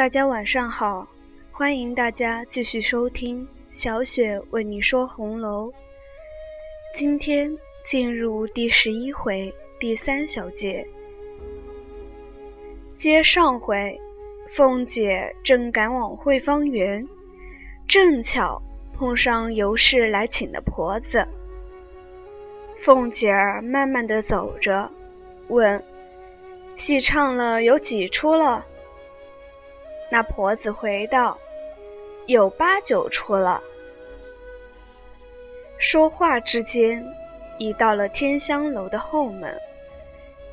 大家晚上好，欢迎大家继续收听小雪为你说红楼。今天进入第十一回第三小节。接上回，凤姐正赶往汇芳园，正巧碰上尤氏来请的婆子。凤姐儿慢慢的走着，问：“戏唱了有几出了？”那婆子回道：“有八九处了。”说话之间，已到了天香楼的后门，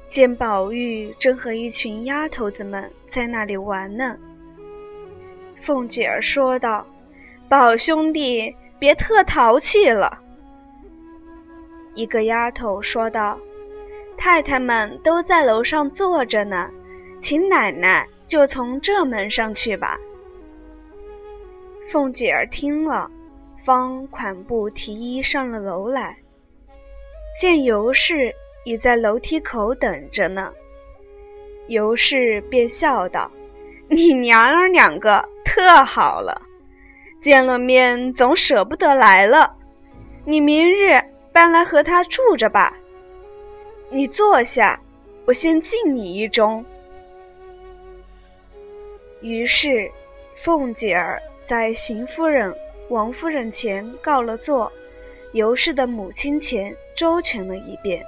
见宝玉正和一群丫头子们在那里玩呢。凤姐儿说道：“宝兄弟，别特淘气了。”一个丫头说道：“太太们都在楼上坐着呢，请奶奶就从这门上去吧。”凤姐儿听了，方款步提衣上了楼来，见尤氏已在楼梯口等着呢。尤氏便笑道：“你娘儿两个特好了，见了面总舍不得来了。你明日。”搬来和他住着吧。你坐下，我先敬你一盅。于是，凤姐儿在邢夫人、王夫人前告了座，尤氏的母亲前周全了一遍，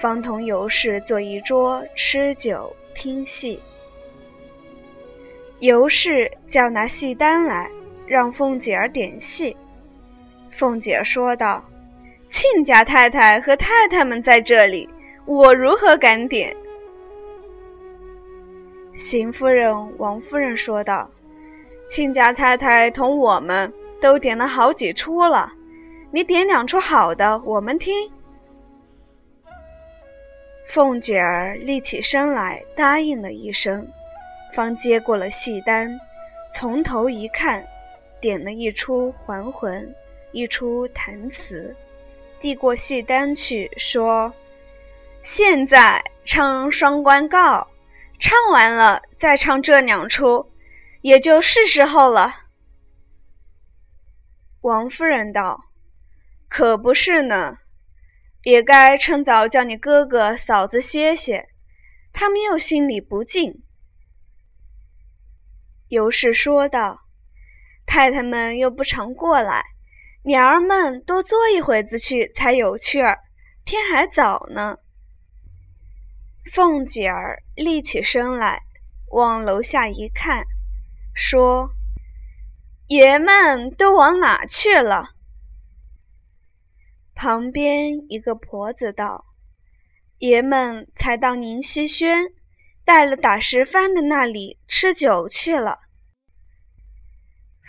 方同尤氏坐一桌吃酒听戏。尤氏叫拿戏单来，让凤姐儿点戏。凤姐说道。亲家太太和太太们在这里，我如何敢点？邢夫人、王夫人说道：“亲家太太同我们都点了好几出了，你点两出好的，我们听。”凤姐儿立起身来，答应了一声，方接过了戏单，从头一看，点了一出《还魂》，一出《弹词》。递过戏单去，说：“现在唱《双关告》，唱完了再唱这两出，也就是时候了。”王夫人道：“可不是呢，也该趁早叫你哥哥嫂子歇歇，他们又心里不静。”尤氏说道：“太太们又不常过来。”娘儿们多坐一会子去才有趣儿，天还早呢。凤姐儿立起身来，往楼下一看，说：“爷们都往哪去了？”旁边一个婆子道：“爷们才到宁熙轩，带了打石番的那里吃酒去了。”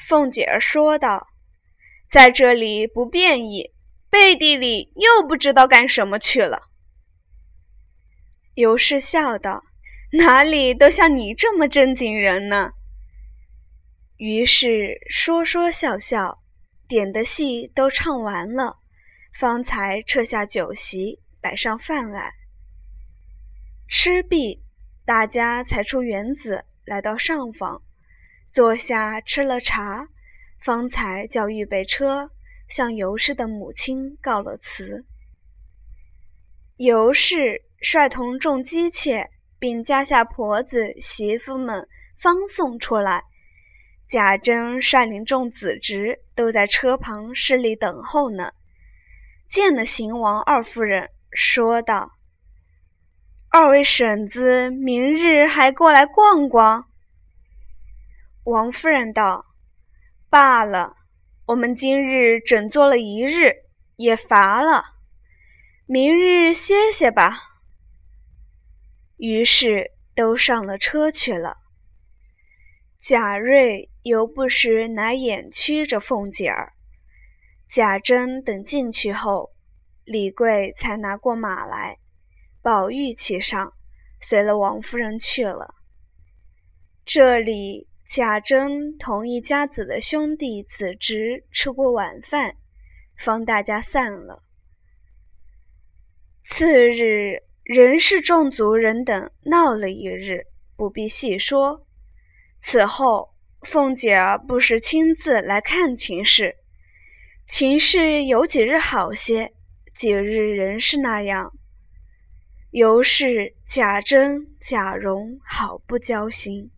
凤姐儿说道。在这里不便意，背地里又不知道干什么去了。尤氏笑道：“哪里都像你这么正经人呢？”于是说说笑笑，点的戏都唱完了，方才撤下酒席，摆上饭来。吃毕，大家才出园子，来到上房，坐下吃了茶。方才叫预备车，向尤氏的母亲告了辞。尤氏率同众姬妾，并家下婆子媳妇们方送出来。贾珍率领众子侄都在车旁势里等候呢。见了邢王二夫人，说道：“二位婶子明日还过来逛逛？”王夫人道。罢了，我们今日整坐了一日，也乏了，明日歇歇吧。于是都上了车去了。贾瑞犹不时拿眼屈着凤姐儿。贾珍等进去后，李贵才拿过马来，宝玉骑上，随了王夫人去了。这里。贾珍同一家子的兄弟子侄吃过晚饭，方大家散了。次日，仍是众族人等闹了一日，不必细说。此后，凤姐儿不时亲自来看秦氏，秦氏有几日好些，几日仍是那样。尤氏、贾珍、贾蓉好不交心。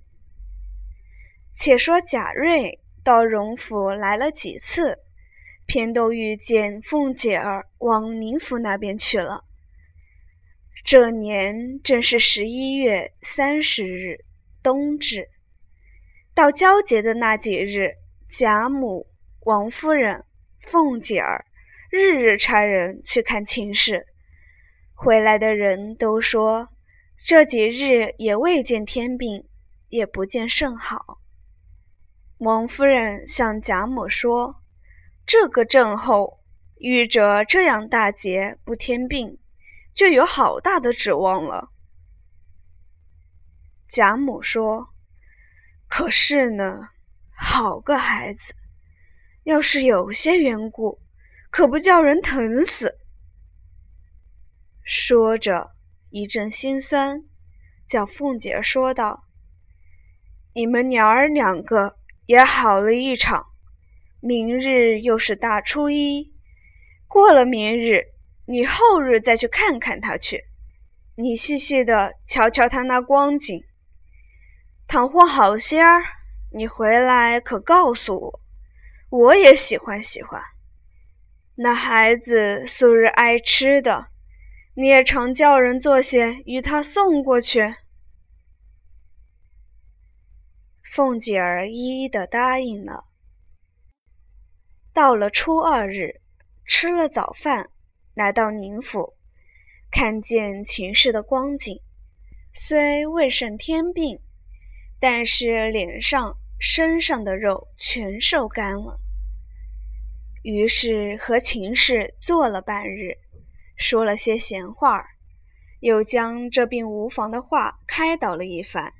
且说贾瑞到荣府来了几次，偏都遇见凤姐儿往宁府那边去了。这年正是十一月三十日，冬至。到交节的那几日，贾母、王夫人、凤姐儿日日差人去看秦氏，回来的人都说这几日也未见天病，也不见甚好。王夫人向贾母说：“这个症候遇着这样大节不添病，就有好大的指望了。”贾母说：“可是呢，好个孩子，要是有些缘故，可不叫人疼死。”说着一阵心酸，叫凤姐说道：“你们娘儿两个。”也好了一场，明日又是大初一，过了明日，你后日再去看看他去。你细细的瞧瞧他那光景，倘或好些儿，你回来可告诉我，我也喜欢喜欢。那孩子素日爱吃的，你也常叫人做些与他送过去。凤姐儿一一的答应了。到了初二日，吃了早饭，来到宁府，看见秦氏的光景，虽未甚天病，但是脸上、身上的肉全瘦干了。于是和秦氏坐了半日，说了些闲话，又将这病无妨的话开导了一番。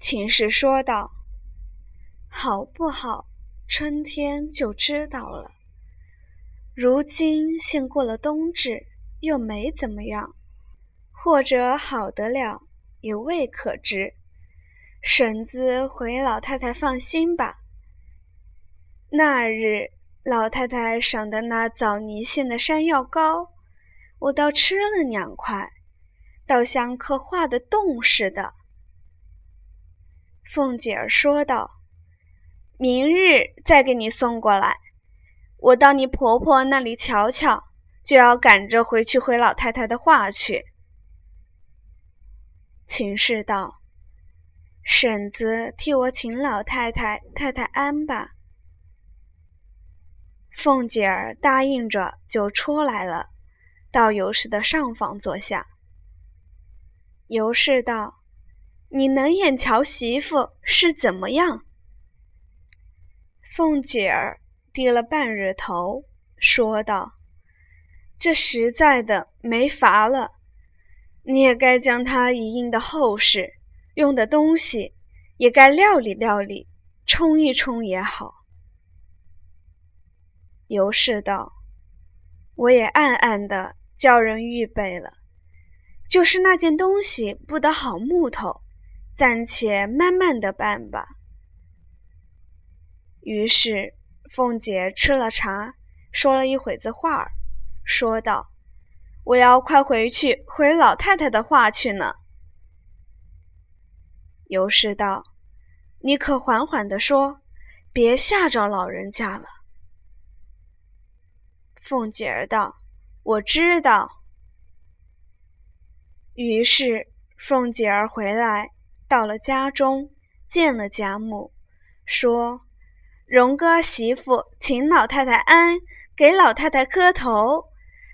秦氏说道：“好不好？春天就知道了。如今现过了冬至，又没怎么样，或者好得了，也未可知。婶子回老太太放心吧。那日老太太赏的那枣泥馅的山药糕，我倒吃了两块，倒像刻画的洞似的。”凤姐儿说道：“明日再给你送过来，我到你婆婆那里瞧瞧，就要赶着回去回老太太的话去。”秦氏道：“婶子替我请老太太太太安吧。”凤姐儿答应着就出来了，到尤氏的上房坐下。尤氏道。你能眼瞧媳妇是怎么样？凤姐儿低了半日头，说道：“这实在的没法了，你也该将他一应的后事，用的东西也该料理料理，冲一冲也好。”尤氏道：“我也暗暗的叫人预备了，就是那件东西不得好木头。”暂且慢慢的办吧。于是凤姐吃了茶，说了一会子话儿，说道：“我要快回去回老太太的话去呢。”尤氏道：“你可缓缓的说，别吓着老人家了。”凤姐儿道：“我知道。”于是凤姐儿回来。到了家中，见了贾母，说：“荣哥媳妇请老太太安，给老太太磕头，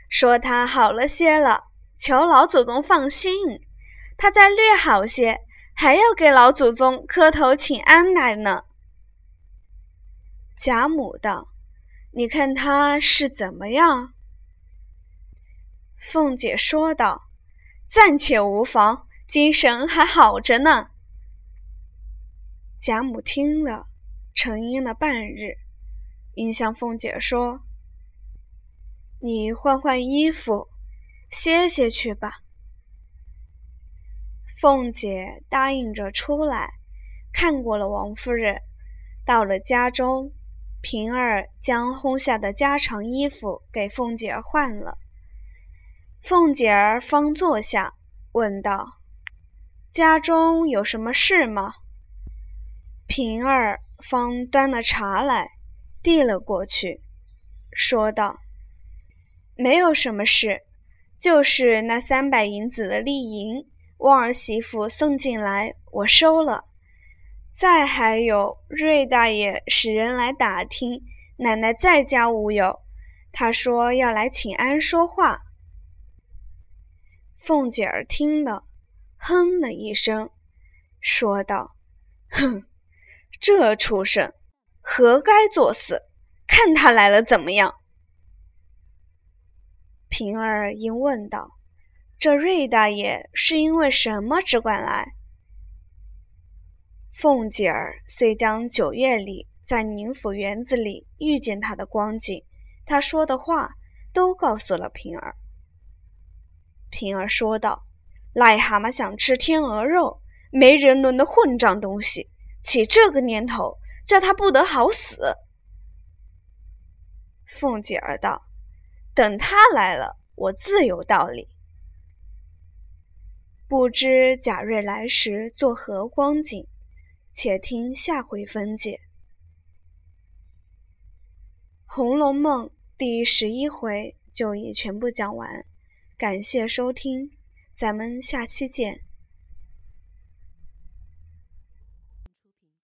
说她好了些了，求老祖宗放心。她再略好些，还要给老祖宗磕头请安来呢。”贾母道：“你看她是怎么样？”凤姐说道：“暂且无妨。”精神还好着呢。贾母听了，沉吟了半日，应向凤姐说：“你换换衣服，歇歇去吧。”凤姐答应着出来，看过了王夫人。到了家中，平儿将烘下的家常衣服给凤姐换了。凤姐儿方坐下，问道：“家中有什么事吗？”平儿方端了茶来，递了过去，说道：“没有什么事，就是那三百银子的利银，旺儿媳妇送进来，我收了。”再还有，瑞大爷使人来打听奶奶在家无有，他说要来请安说话。凤姐儿听了，哼了一声，说道：“哼，这畜生，活该作死！看他来了怎么样？”平儿应问道：“这瑞大爷是因为什么只管来？”凤姐儿遂将九月里在宁府园子里遇见他的光景，他说的话都告诉了平儿。平儿说道：“癞蛤蟆想吃天鹅肉，没人伦的混账东西，起这个念头，叫他不得好死。”凤姐儿道：“等他来了，我自有道理。不知贾瑞来时作何光景？”且听下回分解，《红楼梦》第十一回就已全部讲完，感谢收听，咱们下期见。